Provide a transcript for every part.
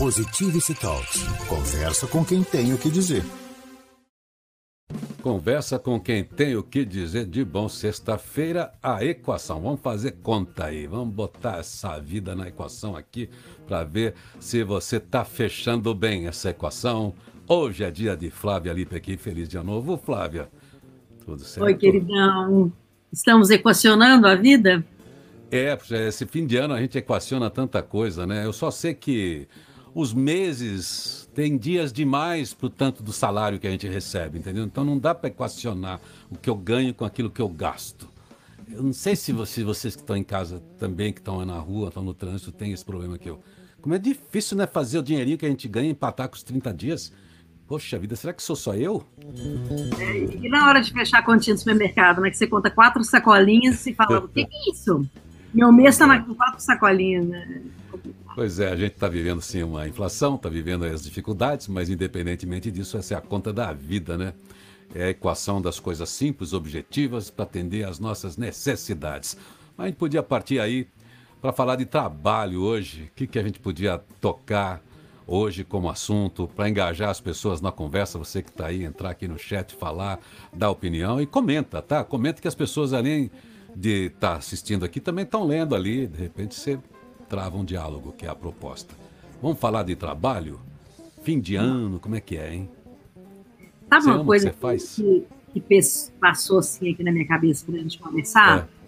Positivity Talks. Conversa com quem tem o que dizer. Conversa com quem tem o que dizer de bom. Sexta-feira, a equação. Vamos fazer conta aí. Vamos botar essa vida na equação aqui para ver se você está fechando bem essa equação. Hoje é dia de Flávia Lipe aqui. Feliz dia novo, Flávia. Tudo certo? Oi, queridão. Estamos equacionando a vida? É, esse fim de ano a gente equaciona tanta coisa, né? Eu só sei que os meses têm dias demais para o tanto do salário que a gente recebe, entendeu? Então não dá para equacionar o que eu ganho com aquilo que eu gasto. Eu não sei se vocês, vocês que estão em casa também, que estão na rua, estão no trânsito, têm esse problema que eu. Como é difícil, né? Fazer o dinheirinho que a gente ganha empatar com os 30 dias. Poxa vida, será que sou só eu? E na hora de fechar a continha do supermercado, né? Que você conta quatro sacolinhas e fala, o que, que é isso? Meu mês está com quatro sacolinhas, né? Pois é, a gente está vivendo sim uma inflação, está vivendo as dificuldades, mas independentemente disso, essa é a conta da vida, né? É a equação das coisas simples, objetivas, para atender às nossas necessidades. Mas a gente podia partir aí para falar de trabalho hoje. O que, que a gente podia tocar hoje como assunto para engajar as pessoas na conversa? Você que está aí, entrar aqui no chat, falar, dar opinião e comenta, tá? Comenta que as pessoas além de estar tá assistindo aqui também estão lendo ali. De repente você trava um diálogo, que é a proposta. Vamos falar de trabalho? Fim de ano, como é que é, hein? Sabe você uma coisa que, que, que, passou assim aqui na minha cabeça para a gente conversar? É.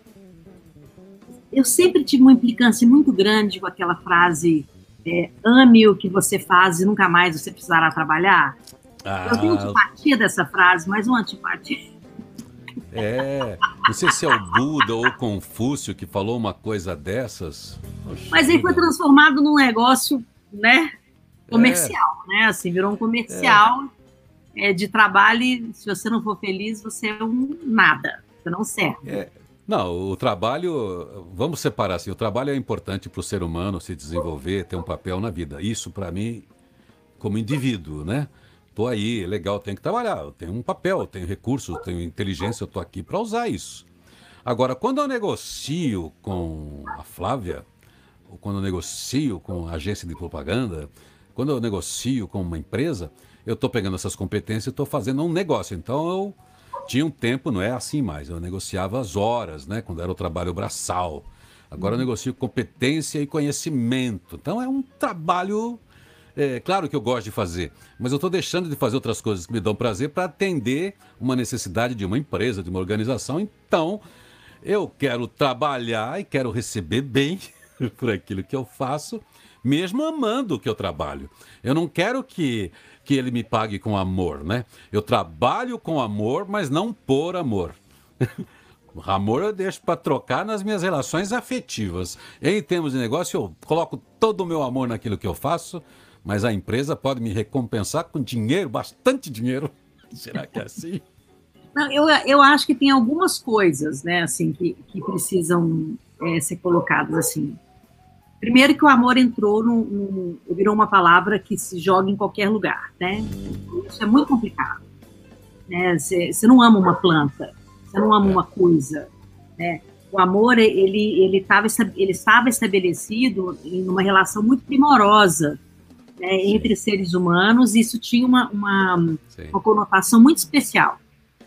Eu sempre tive uma implicância muito grande com aquela frase é, ame o que você faz e nunca mais você precisará trabalhar. Ah, eu tenho antipatia dessa frase, mas uma antipatia é, não sei se é o Buda ou o Confúcio que falou uma coisa dessas. Mas ele foi transformado num negócio, né, comercial, é. né, assim, virou um comercial é. É, de trabalho e se você não for feliz, você é um nada, você não serve. É. Não, o trabalho, vamos separar assim, o trabalho é importante para o ser humano se desenvolver, ter um papel na vida. Isso para mim, como indivíduo, né? Tô aí, legal, tenho que trabalhar, eu tenho um papel, eu tenho recursos, eu tenho inteligência, eu tô aqui para usar isso. Agora, quando eu negocio com a Flávia, quando eu negocio com a agência de propaganda, quando eu negocio com uma empresa, eu estou pegando essas competências e estou fazendo um negócio. Então eu tinha um tempo, não é assim mais, eu negociava as horas, né? Quando era o trabalho braçal. Agora eu negocio competência e conhecimento. Então é um trabalho é claro que eu gosto de fazer, mas eu estou deixando de fazer outras coisas que me dão prazer para atender uma necessidade de uma empresa, de uma organização. Então, eu quero trabalhar e quero receber bem por aquilo que eu faço, mesmo amando o que eu trabalho. Eu não quero que, que ele me pague com amor, né? Eu trabalho com amor, mas não por amor. Amor eu deixo para trocar nas minhas relações afetivas. Em termos de negócio, eu coloco todo o meu amor naquilo que eu faço, mas a empresa pode me recompensar com dinheiro, bastante dinheiro. Será que é assim? Não, eu, eu acho que tem algumas coisas, né, assim, que, que precisam é, ser colocadas assim. Primeiro que o amor entrou no, virou uma palavra que se joga em qualquer lugar, né? Isso é muito complicado. Né? Você, não ama uma planta, você não ama uma coisa, né? O amor ele ele estava ele estava estabelecido em uma relação muito primorosa né, entre seres humanos, isso tinha uma, uma, uma conotação muito especial.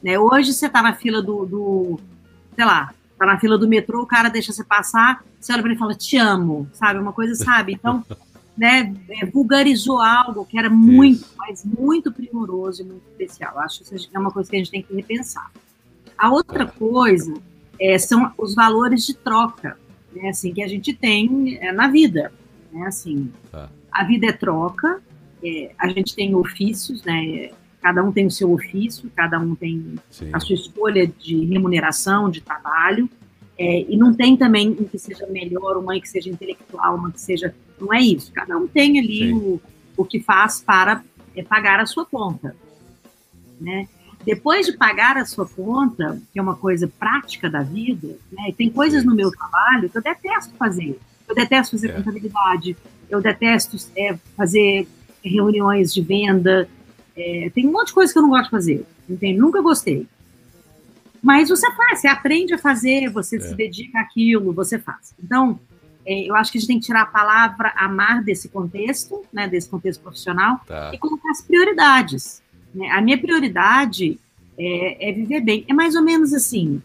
Né? Hoje você está na fila do, do, sei lá, está na fila do metrô, o cara deixa você passar, você olha para ele e fala, te amo, sabe? Uma coisa, sabe? Então, né, é, vulgarizou algo que era muito, isso. mas muito primoroso e muito especial. Acho que é uma coisa que a gente tem que repensar. A outra coisa é, são os valores de troca, né, assim, que a gente tem é, na vida, né, assim, tá a vida é troca, é, a gente tem ofícios, né? Cada um tem o seu ofício, cada um tem Sim. a sua escolha de remuneração, de trabalho, é, e não tem também um que seja melhor, uma que seja intelectual, uma que seja. Não é isso. Cada um tem ali o, o que faz para é, pagar a sua conta. Né? Depois de pagar a sua conta, que é uma coisa prática da vida, né? tem coisas no meu trabalho que eu detesto fazer. Eu detesto fazer é. contabilidade, eu detesto é, fazer reuniões de venda, é, tem um monte de coisa que eu não gosto de fazer, entende? Nunca gostei. Mas você faz, você aprende a fazer, você é. se dedica àquilo, você faz. Então, é, eu acho que a gente tem que tirar a palavra amar desse contexto, né, desse contexto profissional, tá. e colocar as prioridades. Né? A minha prioridade é, é, viver bem. É mais ou menos assim.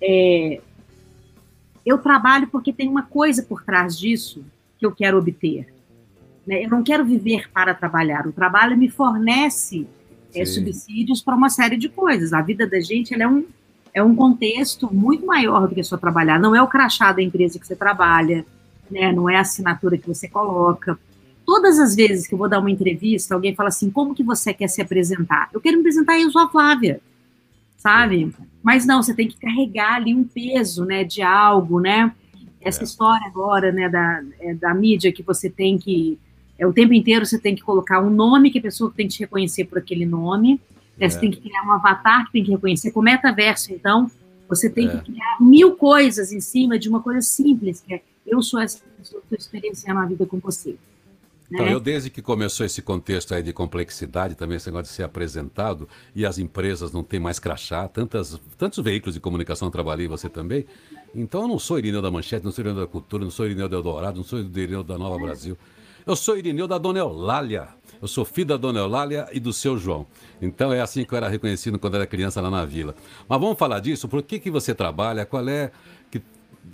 É, eu trabalho porque tem uma coisa por trás disso que eu quero obter. Né? Eu não quero viver para trabalhar. O trabalho me fornece é, subsídios para uma série de coisas. A vida da gente é um é um contexto muito maior do que só trabalhar. Não é o crachá da empresa que você trabalha, né? não é a assinatura que você coloca. Todas as vezes que eu vou dar uma entrevista, alguém fala assim: como que você quer se apresentar? Eu quero me apresentar eu sou a Flávia, sabe? Mas não, você tem que carregar ali um peso né, de algo, né? Essa é. história agora né, da, é, da mídia que você tem que. É, o tempo inteiro você tem que colocar um nome que a pessoa tem que te reconhecer por aquele nome. É. Você tem que criar um avatar que tem que reconhecer. Com metaverso, então, você tem é. que criar mil coisas em cima de uma coisa simples, que é eu sou essa pessoa que estou experienciando a vida com você. Então, né? eu desde que começou esse contexto aí de complexidade, também esse negócio de ser apresentado, e as empresas não têm mais crachá, tantas, tantos veículos de comunicação trabalhei você também. Então eu não sou Irineu da Manchete, não sou Irineu da Cultura, não sou Irineu do Eldorado, não sou Irineu da Nova Brasil. Eu sou Irineu da Dona Eulália. Eu sou filho da dona Eulália e do seu João. Então é assim que eu era reconhecido quando era criança lá na vila. Mas vamos falar disso, por que, que você trabalha, qual é, que,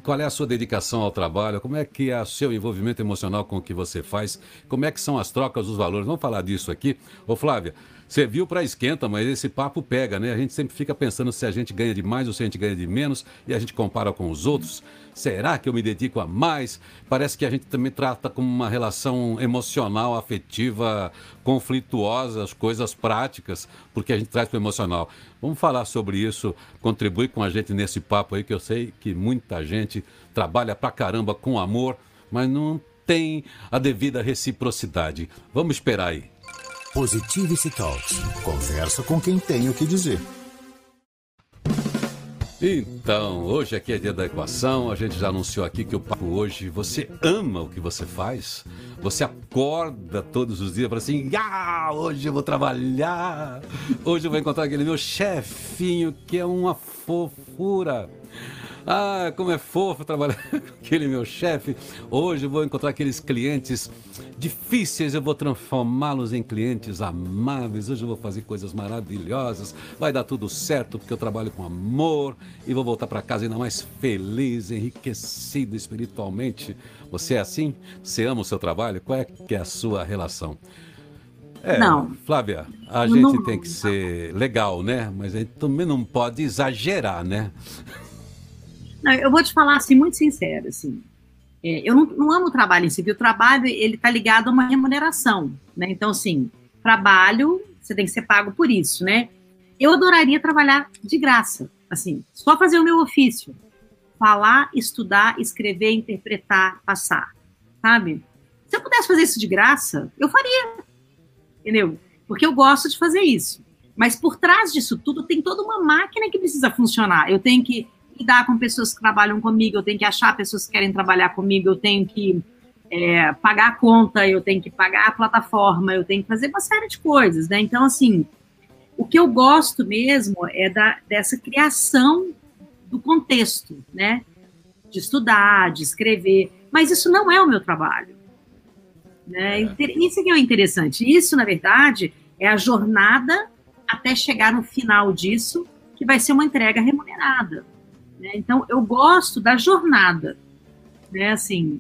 qual é a sua dedicação ao trabalho, como é que é o seu envolvimento emocional com o que você faz, como é que são as trocas dos valores. Vamos falar disso aqui. Ô Flávia, você viu para esquenta, mas esse papo pega, né? A gente sempre fica pensando se a gente ganha de mais ou se a gente ganha de menos e a gente compara com os outros. Será que eu me dedico a mais? Parece que a gente também trata como uma relação emocional, afetiva, conflituosa, as coisas práticas, porque a gente traz para o emocional. Vamos falar sobre isso, contribui com a gente nesse papo aí, que eu sei que muita gente trabalha pra caramba com amor, mas não tem a devida reciprocidade. Vamos esperar aí. Positivity Talks. Conversa com quem tem o que dizer. Então, hoje aqui é dia da equação. A gente já anunciou aqui que o papo hoje, você ama o que você faz? Você acorda todos os dias para assim, ah, hoje eu vou trabalhar. Hoje eu vou encontrar aquele meu chefinho que é uma fofura. Ah, como é fofo trabalhar com aquele meu chefe. Hoje eu vou encontrar aqueles clientes difíceis, eu vou transformá-los em clientes amáveis. Hoje eu vou fazer coisas maravilhosas. Vai dar tudo certo porque eu trabalho com amor e vou voltar para casa ainda mais feliz, enriquecido espiritualmente. Você é assim? Você ama o seu trabalho? Qual é que é a sua relação? É, não. Flávia, a gente não, tem que ser legal, né? Mas a gente também não pode exagerar, né? Não, eu vou te falar assim, muito sincero, assim. É, eu não, não, amo o trabalho em si, o trabalho ele está ligado a uma remuneração, né? Então, assim, trabalho, você tem que ser pago por isso, né? Eu adoraria trabalhar de graça, assim, só fazer o meu ofício, falar, estudar, escrever, interpretar, passar, sabe? Se eu pudesse fazer isso de graça, eu faria, entendeu? Porque eu gosto de fazer isso. Mas por trás disso tudo tem toda uma máquina que precisa funcionar. Eu tenho que lidar com pessoas que trabalham comigo, eu tenho que achar pessoas que querem trabalhar comigo, eu tenho que é, pagar a conta, eu tenho que pagar a plataforma, eu tenho que fazer uma série de coisas, né? Então, assim, o que eu gosto mesmo é da, dessa criação do contexto, né? De estudar, de escrever, mas isso não é o meu trabalho. Né? É. Isso que é interessante. Isso, na verdade, é a jornada até chegar no final disso, que vai ser uma entrega remunerada. Né? Então, eu gosto da jornada, né? Assim,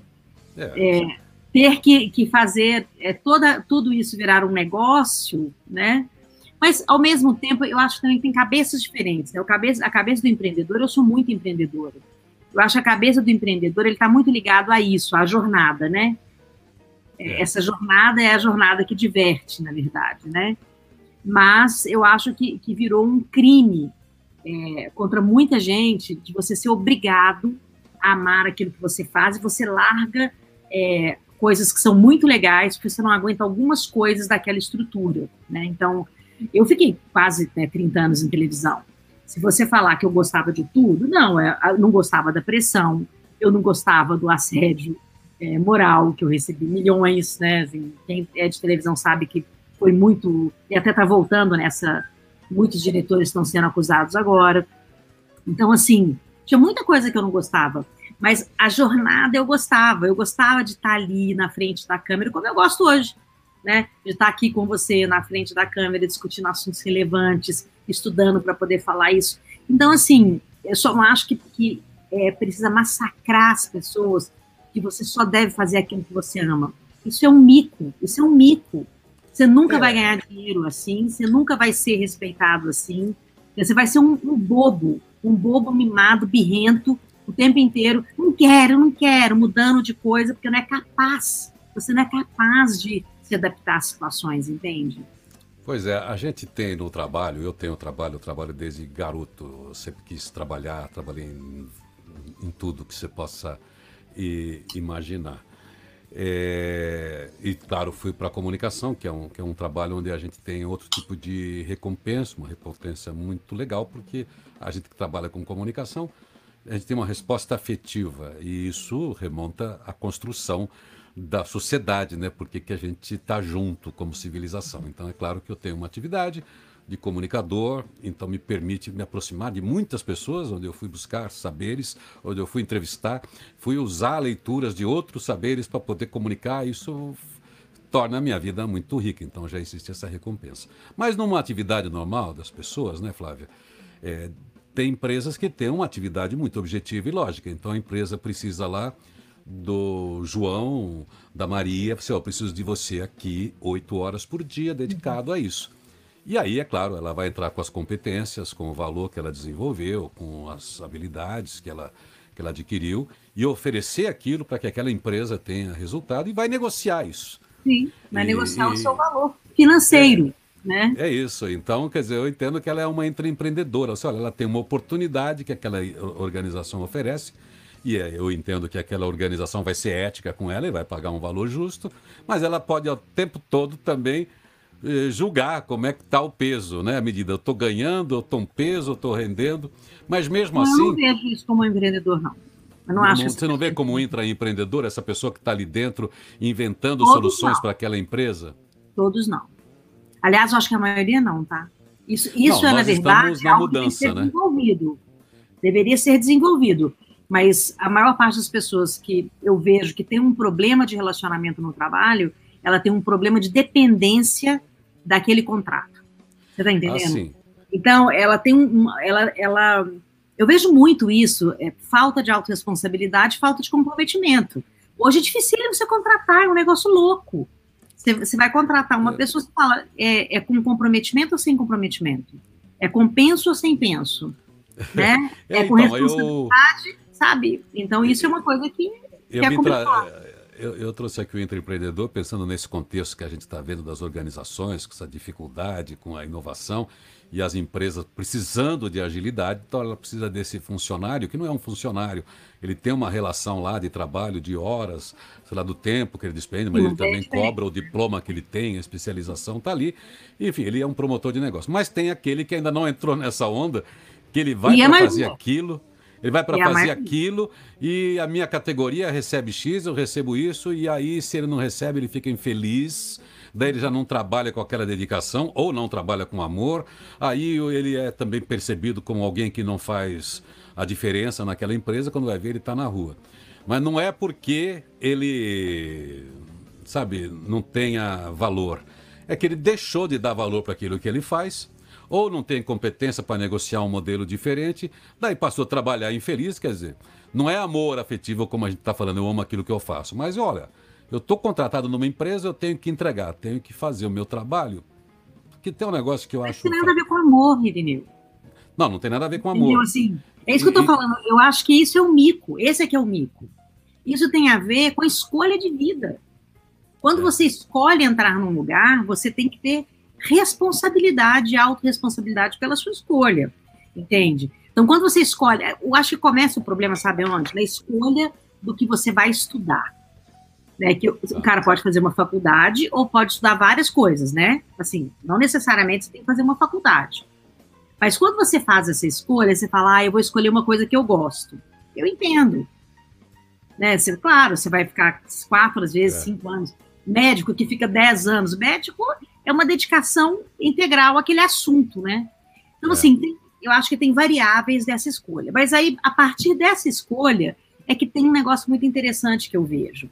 é. É, ter que, que fazer é, toda, tudo isso virar um negócio, né? Mas, ao mesmo tempo, eu acho que também tem cabeças diferentes. Né? O cabeça, a cabeça do empreendedor, eu sou muito empreendedora. Eu acho que a cabeça do empreendedor, ele está muito ligado a isso, à jornada, né? É, é. Essa jornada é a jornada que diverte, na verdade, né? Mas eu acho que, que virou um crime é, contra muita gente de você ser obrigado a amar aquilo que você faz e você larga é, coisas que são muito legais porque você não aguenta algumas coisas daquela estrutura, né? Então, eu fiquei quase né, 30 anos em televisão. Se você falar que eu gostava de tudo, não, é, eu não gostava da pressão, eu não gostava do assédio é, moral, que eu recebi milhões, né? Assim, quem é de televisão sabe que foi muito, e até está voltando nessa muitos diretores estão sendo acusados agora. Então, assim, tinha muita coisa que eu não gostava. Mas a jornada eu gostava, eu gostava de estar ali na frente da câmera, como eu gosto hoje, né? De estar aqui com você na frente da câmera, discutindo assuntos relevantes, estudando para poder falar isso. Então, assim, eu só não acho que, que é, precisa massacrar as pessoas, que você só deve fazer aquilo que você ama. Isso é um mico, isso é um mico. Você nunca é. vai ganhar dinheiro assim, você nunca vai ser respeitado assim. Você vai ser um, um bobo, um bobo mimado, birrento, o tempo inteiro. Não quero, não quero, mudando de coisa, porque não é capaz. Você não é capaz de se adaptar às situações, entende? Pois é, a gente tem no trabalho, eu tenho trabalho, eu trabalho desde garoto, eu sempre quis trabalhar, trabalhei em, em tudo que você possa e, imaginar. É, e claro, fui para a comunicação, que é, um, que é um trabalho onde a gente tem outro tipo de recompensa, uma recompensa muito legal, porque a gente que trabalha com comunicação, a gente tem uma resposta afetiva, e isso remonta à construção da sociedade, né? Porque que a gente está junto como civilização. Então é claro que eu tenho uma atividade, de comunicador, então me permite me aproximar de muitas pessoas, onde eu fui buscar saberes, onde eu fui entrevistar, fui usar leituras de outros saberes para poder comunicar, isso torna a minha vida muito rica, então já existe essa recompensa. Mas numa atividade normal das pessoas, né, Flávia, é, tem empresas que têm uma atividade muito objetiva e lógica, então a empresa precisa lá do João, da Maria, você, eu preciso de você aqui oito horas por dia dedicado a isso. E aí, é claro, ela vai entrar com as competências, com o valor que ela desenvolveu, com as habilidades que ela, que ela adquiriu, e oferecer aquilo para que aquela empresa tenha resultado e vai negociar isso. Sim, vai e, negociar e, o seu valor financeiro. É, né? é isso. Então, quer dizer, eu entendo que ela é uma empreendedora. olha, ela tem uma oportunidade que aquela organização oferece, e é, eu entendo que aquela organização vai ser ética com ela e vai pagar um valor justo, mas ela pode, ao tempo todo, também eh, julgar como é que está o peso, né? A medida, eu estou ganhando, eu estou um peso, eu estou rendendo, mas mesmo não, assim... Eu não vejo isso como empreendedor, não. Eu não, não acho Você não vê como intraempreendedor, essa pessoa que está ali dentro inventando Todos soluções para aquela empresa? Todos não. Aliás, eu acho que a maioria não, tá? Isso, isso não, é, na verdade, na algo mudança, que ser né? desenvolvido. Deveria ser desenvolvido. Mas a maior parte das pessoas que eu vejo que tem um problema de relacionamento no trabalho, ela tem um problema de dependência daquele contrato. Você está entendendo? Ah, então, ela tem um. Ela, ela, eu vejo muito isso: é, falta de autorresponsabilidade, falta de comprometimento. Hoje é difícil você contratar, é um negócio louco. Você, você vai contratar uma é. pessoa, você fala, é, é com comprometimento ou sem comprometimento? É com penso ou sem penso? Né? É, é com então, responsabilidade, eu... sabe? Então, isso é uma coisa que, que é complicado eu, eu, trouxe aqui o empreendedor pensando nesse contexto que a gente está vendo das organizações, com essa dificuldade, com a inovação e as empresas precisando de agilidade, então ela precisa desse funcionário, que não é um funcionário, ele tem uma relação lá de trabalho, de horas, sei lá, do tempo que ele despende, mas ele também cobra o diploma que ele tem, a especialização está ali. Enfim, ele é um promotor de negócio. Mas tem aquele que ainda não entrou nessa onda, que ele vai é fazer aquilo ele vai para fazer aquilo e a minha categoria recebe X, eu recebo isso, e aí, se ele não recebe, ele fica infeliz. Daí ele já não trabalha com aquela dedicação ou não trabalha com amor. Aí ele é também percebido como alguém que não faz a diferença naquela empresa. Quando vai ver, ele está na rua. Mas não é porque ele, sabe, não tenha valor. É que ele deixou de dar valor para aquilo que ele faz ou não tem competência para negociar um modelo diferente, daí passou a trabalhar infeliz, quer dizer, não é amor afetivo como a gente está falando, eu amo aquilo que eu faço, mas olha, eu estou contratado numa empresa, eu tenho que entregar, tenho que fazer o meu trabalho, que tem um negócio que eu acho... Não tem nada a ver com amor, Irineu. Não, não tem nada a ver com amor. Assim, é isso que eu estou falando, eu acho que isso é o um mico, esse é que é o mico. Isso tem a ver com a escolha de vida. Quando você escolhe entrar num lugar, você tem que ter responsabilidade autorresponsabilidade pela sua escolha, entende? Então, quando você escolhe, eu acho que começa o problema, sabe onde? Na escolha do que você vai estudar. Né, que o, o cara pode fazer uma faculdade ou pode estudar várias coisas, né? Assim, não necessariamente você tem que fazer uma faculdade. Mas quando você faz essa escolha, você fala, ah, eu vou escolher uma coisa que eu gosto. Eu entendo. Né? Você, claro, você vai ficar quatro, às vezes, é. cinco anos. Médico que fica dez anos. Médico é uma dedicação integral àquele assunto, né? Então, é. assim, tem, eu acho que tem variáveis dessa escolha. Mas aí, a partir dessa escolha, é que tem um negócio muito interessante que eu vejo.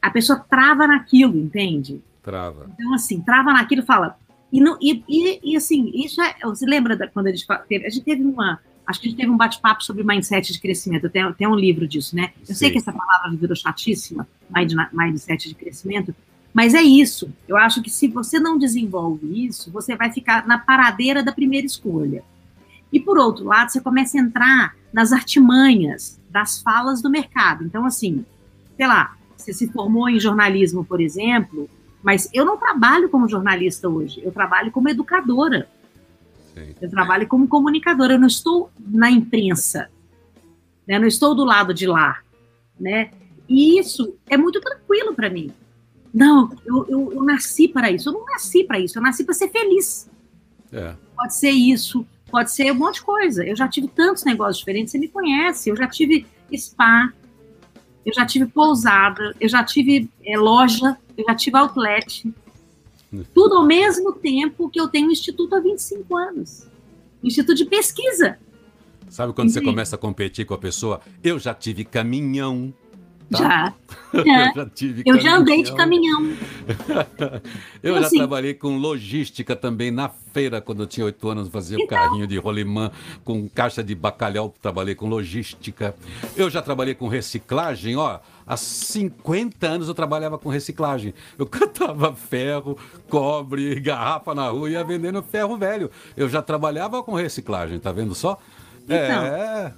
A pessoa trava naquilo, entende? Trava. Então, assim, trava naquilo fala. E, não, e, e, e assim, isso é. Você lembra da, quando a gente teve. A gente teve uma. Acho que a gente teve um bate-papo sobre mindset de crescimento. Tem, tem um livro disso, né? Eu Sim. sei que essa palavra virou chatíssima, mindset de crescimento, mas é isso. Eu acho que se você não desenvolve isso, você vai ficar na paradeira da primeira escolha. E por outro lado, você começa a entrar nas artimanhas das falas do mercado. Então, assim, sei lá, você se formou em jornalismo, por exemplo, mas eu não trabalho como jornalista hoje, eu trabalho como educadora. Sim. Eu trabalho como comunicadora, eu não estou na imprensa, né? não estou do lado de lá. Né? E isso é muito tranquilo para mim. Não, eu, eu, eu, nasci para isso. Eu não nasci para isso, eu nasci para ser feliz. É. Pode ser isso, pode ser um monte de coisa. Eu já tive tantos negócios diferentes, você me conhece. Eu já tive spa, eu já tive pousada, eu já tive é, loja, eu já tive outlet. Tudo ao mesmo tempo que eu tenho um instituto há 25 anos. Um instituto de pesquisa. Sabe quando Entendi. você começa a competir com a pessoa? Eu já tive caminhão. Tá? Já. eu já tive Eu já andei de caminhão. eu então, já assim, trabalhei com logística também na feira, quando eu tinha oito anos, fazia então, o carrinho de rolimã com caixa de bacalhau, trabalhei com logística. Eu já trabalhei com reciclagem, ó. Há 50 anos eu trabalhava com reciclagem. Eu catava ferro, cobre, garrafa na rua e ia vendendo ferro velho. Eu já trabalhava com reciclagem, tá vendo só? Então, é.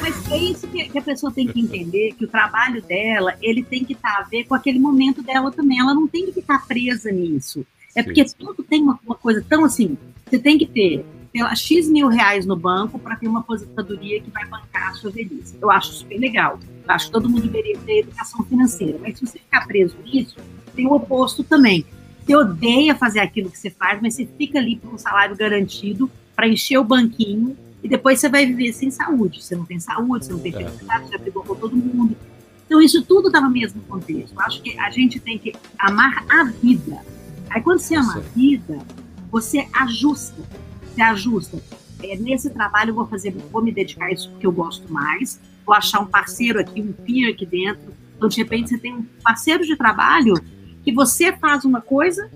Mas é isso que, a pessoa tem que entender, que o trabalho dela, ele tem que estar tá a ver com aquele momento dela também. Ela não tem que ficar presa nisso. É Sim. porque tudo tem uma, uma, coisa tão assim, você tem que ter lá, X mil reais no banco para ter uma aposentadoria que vai bancar a sua velhice. Eu acho super legal. Eu acho que todo mundo deveria ter educação financeira. Mas se você ficar preso nisso, tem o oposto também. Você odeia fazer aquilo que você faz, mas você fica ali com um salário garantido para encher o banquinho e depois você vai viver sem saúde. Você não tem saúde, você não tem é. felicidade, você já brigou com todo mundo. Então, isso tudo está no mesmo contexto. Eu acho que a gente tem que amar a vida. Aí, quando você ama a vida, você ajusta. Você ajusta. É, nesse trabalho, eu vou fazer, vou me dedicar a isso porque eu gosto mais. Vou achar um parceiro aqui, um peer aqui dentro. Então, de repente, você tem um parceiro de trabalho que você faz uma coisa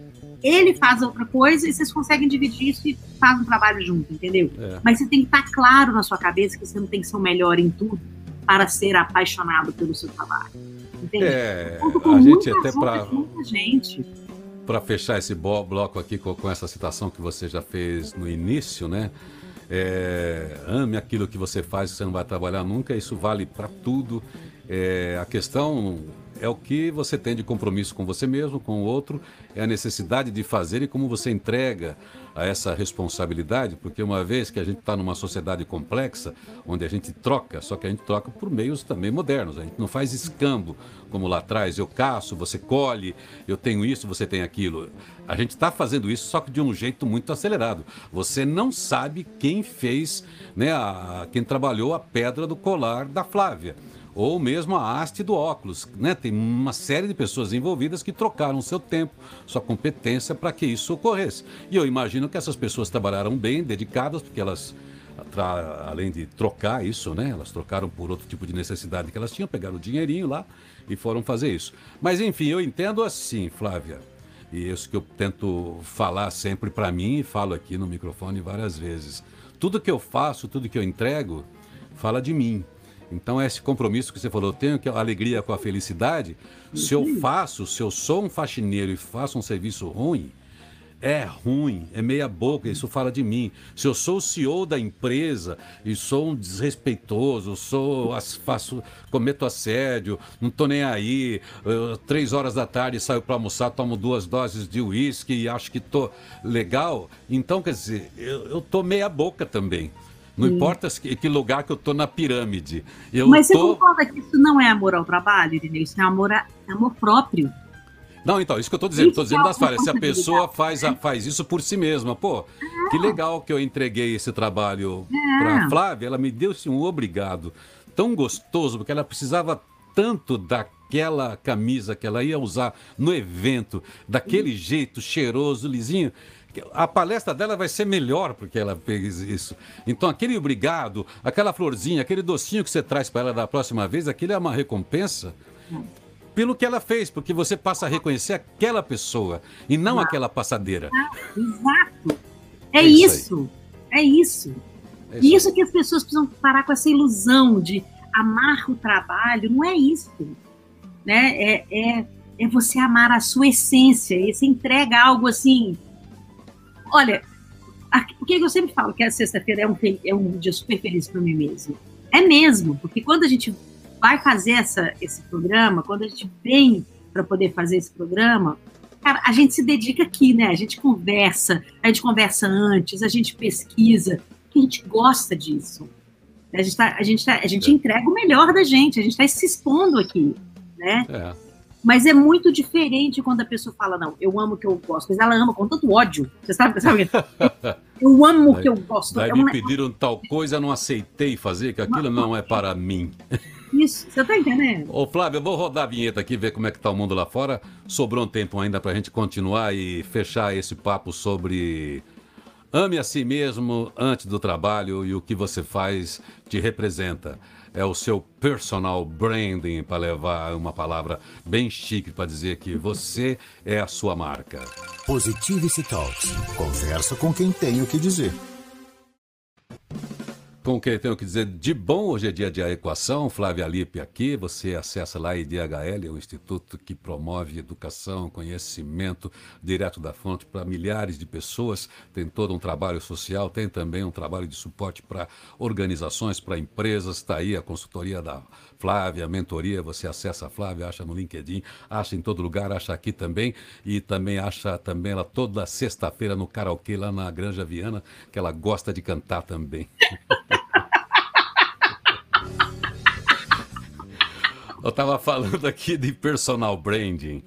ele faz outra coisa e vocês conseguem dividir isso e faz um trabalho junto, entendeu? É. Mas você tem que estar claro na sua cabeça que você não tem que ser o melhor em tudo para ser apaixonado pelo seu trabalho. Entende? É, a gente até para gente. Para fechar esse bloco aqui com, com, essa citação que você já fez no início, né? É, ame aquilo que você faz, você não vai trabalhar nunca. Isso vale para tudo. É, a questão é o que você tem de compromisso com você mesmo, com o outro, é a necessidade de fazer e como você entrega a essa responsabilidade, porque uma vez que a gente está numa sociedade complexa, onde a gente troca, só que a gente troca por meios também modernos, a gente não faz escambo como lá atrás, eu caço, você colhe, eu tenho isso, você tem aquilo. A gente está fazendo isso, só que de um jeito muito acelerado. Você não sabe quem fez, né, a, quem trabalhou a pedra do colar da Flávia ou mesmo a haste do óculos. Né? Tem uma série de pessoas envolvidas que trocaram seu tempo, sua competência para que isso ocorresse. E eu imagino que essas pessoas trabalharam bem, dedicadas, porque elas, além de trocar isso, né? elas trocaram por outro tipo de necessidade que elas tinham, pegaram o dinheirinho lá e foram fazer isso. Mas enfim, eu entendo assim, Flávia. E isso que eu tento falar sempre para mim e falo aqui no microfone várias vezes. Tudo que eu faço, tudo que eu entrego, fala de mim. Então, esse compromisso que você falou, eu tenho que alegria com a felicidade. Se eu faço, se eu sou um faxineiro e faço um serviço ruim, é ruim, é meia boca, isso fala de mim. Se eu sou o CEO da empresa e sou um desrespeitoso, sou, faço, cometo assédio, não estou nem aí, eu, três horas da tarde saio para almoçar, tomo duas doses de uísque e acho que estou legal, então quer dizer, eu, estou meia boca também. Não Sim. importa que lugar que eu estou na pirâmide. Eu Mas tô... você concorda que isso não é amor ao trabalho, Irineu? Isso é amor, a, é amor próprio. Não, então, isso que eu estou dizendo. Estou dizendo é das falhas. Se a pessoa faz, a, faz isso por si mesma, pô, é. que legal que eu entreguei esse trabalho é. para Flávia. Ela me deu assim, um obrigado tão gostoso, porque ela precisava tanto daquela camisa que ela ia usar no evento, daquele jeito cheiroso, lisinho a palestra dela vai ser melhor porque ela fez isso. Então, aquele obrigado, aquela florzinha, aquele docinho que você traz para ela da próxima vez, aquilo é uma recompensa pelo que ela fez, porque você passa a reconhecer aquela pessoa e não Exato. aquela passadeira. Exato. É, é isso. isso é isso. É isso. isso que as pessoas precisam parar com essa ilusão de amar o trabalho. Não é isso. Né? É, é, é você amar a sua essência. E você entrega algo assim. Olha, por que eu sempre falo que a sexta-feira é um, é um dia super feliz para mim mesmo? É mesmo, porque quando a gente vai fazer essa, esse programa, quando a gente vem para poder fazer esse programa, cara, a gente se dedica aqui, né? A gente conversa, a gente conversa antes, a gente pesquisa, a gente gosta disso. A gente, tá, a gente, tá, a gente é. entrega o melhor da gente, a gente está se expondo aqui, né? É. Mas é muito diferente quando a pessoa fala, não, eu amo o que eu gosto, mas ela ama com tanto ódio. Você sabe? sabe? Eu amo o que eu gosto. Daí é me pediram tal coisa, não aceitei fazer, que aquilo não é para mim. Isso, você tá entendendo? Ô, Flávio, eu vou rodar a vinheta aqui, ver como é que tá o mundo lá fora. Sobrou um tempo ainda pra gente continuar e fechar esse papo sobre ame a si mesmo antes do trabalho e o que você faz te representa. É o seu personal branding, para levar uma palavra bem chique para dizer que você é a sua marca. Positivity Talks. Conversa com quem tem o que dizer com quem tenho que dizer de bom. Hoje é dia de equação. Flávia Lipe aqui. Você acessa lá IDHL, é um instituto que promove educação, conhecimento direto da fonte para milhares de pessoas. Tem todo um trabalho social, tem também um trabalho de suporte para organizações, para empresas. Está aí a consultoria da Flávia, a mentoria. Você acessa a Flávia, acha no LinkedIn, acha em todo lugar, acha aqui também. E também acha também ela toda sexta-feira no karaokê lá na Granja Viana, que ela gosta de cantar também. Eu estava falando aqui de personal branding,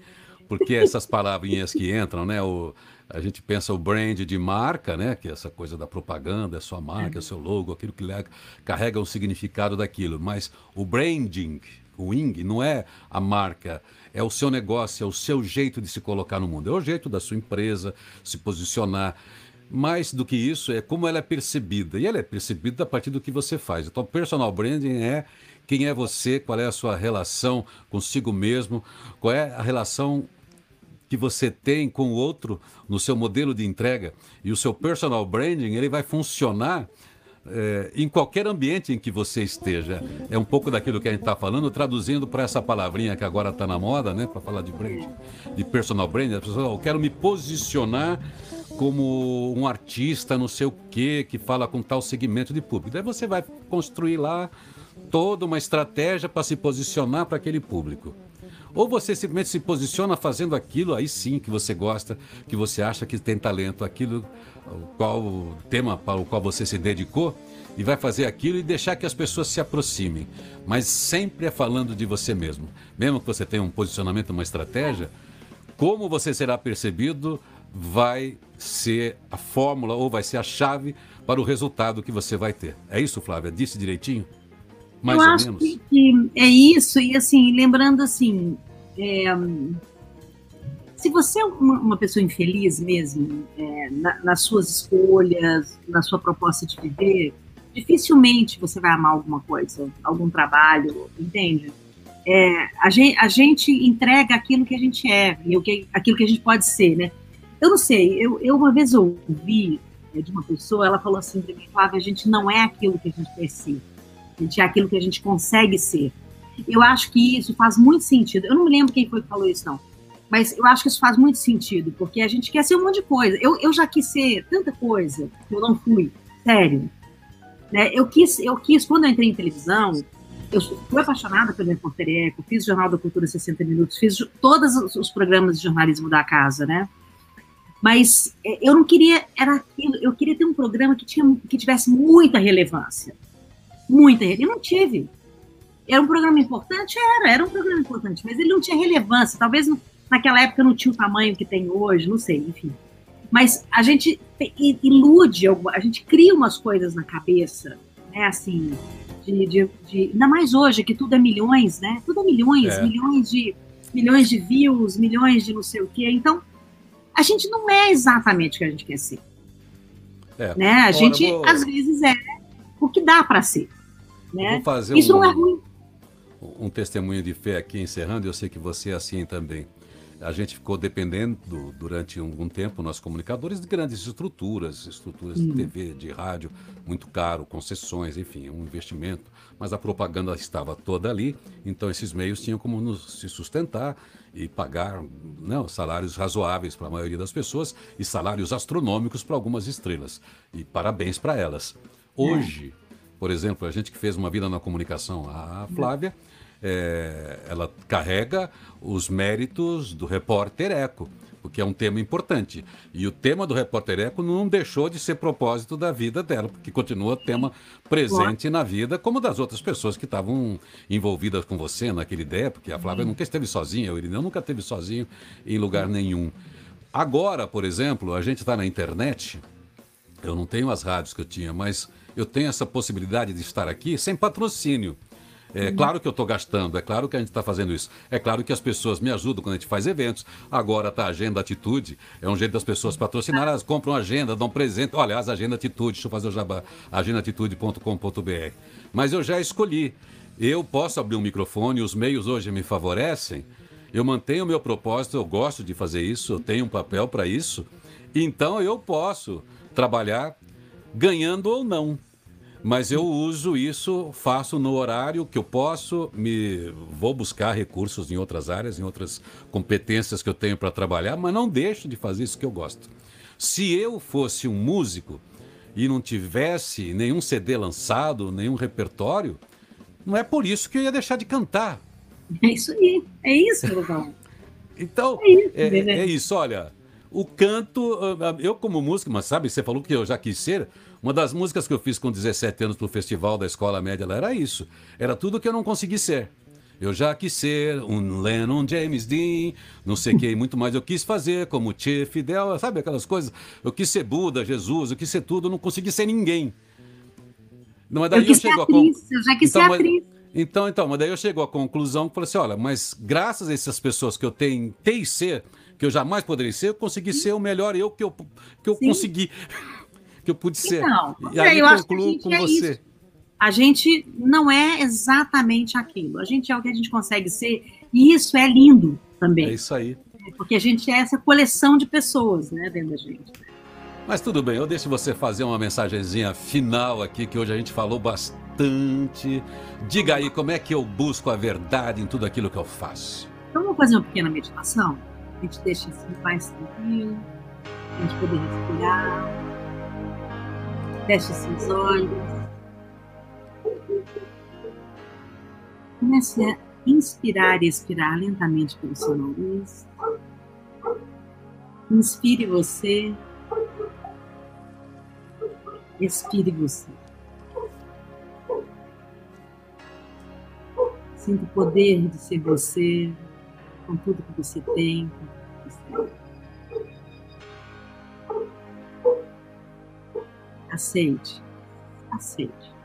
porque essas palavrinhas que entram, né? O, a gente pensa o brand de marca, né? Que é essa coisa da propaganda, é sua marca, é seu logo, aquilo que carrega o significado daquilo. Mas o branding, o ing, não é a marca, é o seu negócio, é o seu jeito de se colocar no mundo, é o jeito da sua empresa se posicionar. Mais do que isso, é como ela é percebida. E ela é percebida a partir do que você faz. Então, personal branding é quem é você, qual é a sua relação consigo mesmo, qual é a relação que você tem com o outro no seu modelo de entrega. E o seu personal branding ele vai funcionar é, em qualquer ambiente em que você esteja. É um pouco daquilo que a gente está falando, traduzindo para essa palavrinha que agora está na moda, né? Para falar de branding, de personal branding. A pessoa, eu quero me posicionar como um artista, não sei o quê, que fala com tal segmento de público. Daí você vai construir lá toda uma estratégia para se posicionar para aquele público. Ou você simplesmente se posiciona fazendo aquilo aí sim que você gosta, que você acha que tem talento, aquilo qual o tema para o qual você se dedicou e vai fazer aquilo e deixar que as pessoas se aproximem, mas sempre é falando de você mesmo. Mesmo que você tenha um posicionamento, uma estratégia, como você será percebido vai ser a fórmula ou vai ser a chave para o resultado que você vai ter. É isso, Flávia? Disse direitinho? Mais eu acho que, que, é isso, e assim, lembrando assim, é, se você é uma, uma pessoa infeliz mesmo, é, na, nas suas escolhas, na sua proposta de viver, dificilmente você vai amar alguma coisa, algum trabalho, entende? É, a, gente, a gente entrega aquilo que a gente é, e o que, aquilo que a gente pode ser, né? Eu não sei, eu, eu uma vez ouvi é, de uma pessoa, ela falou assim para mim, Flávia, a gente não é aquilo que a gente quer ser de aquilo que a gente consegue ser. Eu acho que isso faz muito sentido. Eu não me lembro quem foi que falou isso, não. Mas eu acho que isso faz muito sentido, porque a gente quer ser um monte de coisa. Eu, eu já quis ser tanta coisa que eu não fui, sério. Né? Eu, quis, eu quis, quando eu entrei em televisão, eu fui apaixonada pelo Repórter Eco, fiz Jornal da Cultura 60 Minutos, fiz todos os programas de jornalismo da casa, né? Mas é, eu não queria, era aquilo, eu queria ter um programa que, tinha, que tivesse muita relevância muita. Eu não tive. Era um programa importante? Era, era um programa importante, mas ele não tinha relevância. Talvez naquela época não tinha o tamanho que tem hoje, não sei, enfim. Mas a gente ilude, a gente cria umas coisas na cabeça, né, assim, de, de, de ainda mais hoje, que tudo é milhões, né? Tudo é milhões, é. milhões de milhões de views, milhões de não sei o quê. Então, a gente não é exatamente o que a gente quer ser. É. Né? A gente, vou... às vezes, é o que dá para ser. Né? Isso um, não é ruim. Um testemunho de fé aqui encerrando, eu sei que você é assim também. A gente ficou dependendo durante algum tempo, nós comunicadores, de grandes estruturas, estruturas de TV, de rádio, muito caro, concessões, enfim, um investimento. Mas a propaganda estava toda ali, então esses meios tinham como nos, se sustentar e pagar né, salários razoáveis para a maioria das pessoas e salários astronômicos para algumas estrelas. E parabéns para elas. Hoje, por exemplo, a gente que fez uma vida na comunicação, a Flávia é, ela carrega os méritos do repórter Eco, porque é um tema importante. E o tema do repórter Eco não deixou de ser propósito da vida dela, porque continua tema presente na vida, como das outras pessoas que estavam envolvidas com você naquela ideia, porque a Flávia nunca esteve sozinha, o Irineu nunca esteve sozinho em lugar nenhum. Agora, por exemplo, a gente está na internet, eu não tenho as rádios que eu tinha, mas eu tenho essa possibilidade de estar aqui sem patrocínio. É claro que eu estou gastando, é claro que a gente está fazendo isso. É claro que as pessoas me ajudam quando a gente faz eventos. Agora tá a Agenda Atitude, é um jeito das pessoas patrocinar, elas compram agenda, dão presente. Olha, as Agenda Atitude, deixa eu fazer o jabá, agendaatitude.com.br. Mas eu já escolhi. Eu posso abrir um microfone, os meios hoje me favorecem. Eu mantenho o meu propósito, eu gosto de fazer isso, eu tenho um papel para isso. Então eu posso trabalhar ganhando ou não. Mas eu uso isso, faço no horário que eu posso, me vou buscar recursos em outras áreas, em outras competências que eu tenho para trabalhar, mas não deixo de fazer isso que eu gosto. Se eu fosse um músico e não tivesse nenhum CD lançado, nenhum repertório, não é por isso que eu ia deixar de cantar. É isso aí, é isso, Lugão. então, é isso, é, é isso, olha, o canto, ah, eu como músico, mas sabe, você falou que eu já quis ser, uma das músicas que eu fiz com 17 anos pro festival da Escola Média lá era isso. Era tudo que eu não consegui ser. Eu já quis ser um Lennon, James Dean, não sei o que, muito mais. Eu quis fazer como Che, Fidel, sabe aquelas coisas? Eu quis ser Buda, Jesus, eu quis ser tudo, eu não consegui ser ninguém. Não, mas daí eu, quis eu chego atriz, a eu já quis então, ser atriz. Então, então, mas daí eu chego à conclusão que falei assim: olha, mas graças a essas pessoas que eu tentei ser, que eu jamais poderia ser, eu consegui ser o melhor eu que eu, que eu consegui que eu pude ser. Então, e aí eu concluo com é você. Isso. A gente não é exatamente aquilo. A gente é o que a gente consegue ser, e isso é lindo também. É isso aí. Porque a gente é essa coleção de pessoas, né, dentro da gente. Mas tudo bem, eu deixo você fazer uma mensagenzinha final aqui, que hoje a gente falou bastante. Diga aí como é que eu busco a verdade em tudo aquilo que eu faço. Então vamos fazer uma pequena meditação? A gente deixa assim mais tranquilo, a gente poder respirar. Feche seus olhos. Comece a inspirar e expirar lentamente pelo seu nariz. Inspire você. Expire você. Sinta o poder de ser você, com tudo que você tem, com tudo que você é. Aceite. Aceite.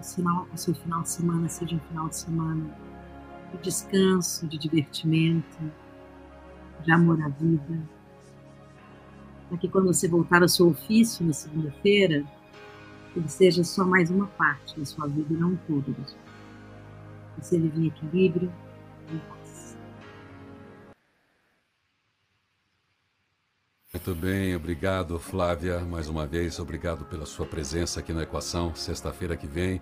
Sinal, o seu final de semana seja um final de semana de descanso, de divertimento, de amor à vida. Para que quando você voltar ao seu ofício na segunda-feira, ele seja só mais uma parte da sua vida e não tudo. Você vive em equilíbrio e paz. Muito bem, obrigado Flávia, mais uma vez, obrigado pela sua presença aqui na Equação, sexta-feira que vem.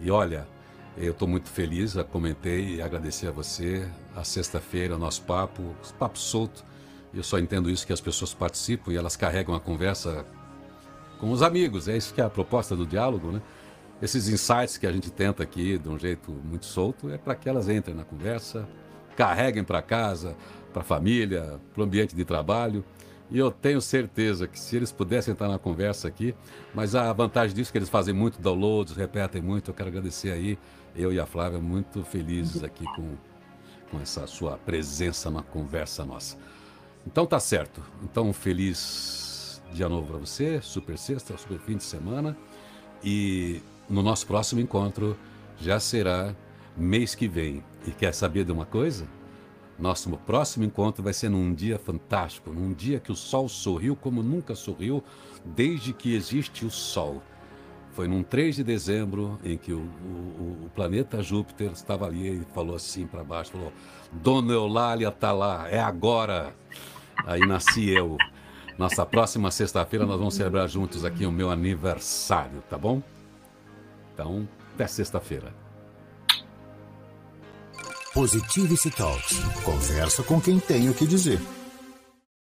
E olha, eu estou muito feliz, já comentei e agradecer a você. A sexta-feira, nosso papo, papo solto. Eu só entendo isso que as pessoas participam e elas carregam a conversa com os amigos. É isso que é a proposta do diálogo, né? Esses insights que a gente tenta aqui, de um jeito muito solto, é para que elas entrem na conversa, carreguem para casa, para a família, para o ambiente de trabalho. E eu tenho certeza que se eles pudessem estar na conversa aqui, mas a vantagem disso é que eles fazem muito downloads, repetem muito. Eu quero agradecer aí, eu e a Flávia, muito felizes aqui com, com essa sua presença na conversa nossa. Então tá certo. Então, feliz dia novo para você, super sexta, super fim de semana. E no nosso próximo encontro já será mês que vem. E quer saber de uma coisa? Nosso próximo encontro vai ser num dia fantástico, num dia que o sol sorriu como nunca sorriu desde que existe o sol. Foi num 3 de dezembro em que o, o, o planeta Júpiter estava ali e falou assim para baixo, falou, Dona Eulália está lá, é agora. Aí nasci eu. Nossa próxima sexta-feira nós vamos celebrar juntos aqui o meu aniversário, tá bom? Então, até sexta-feira. Positivity Talks. Conversa com quem tem o que dizer.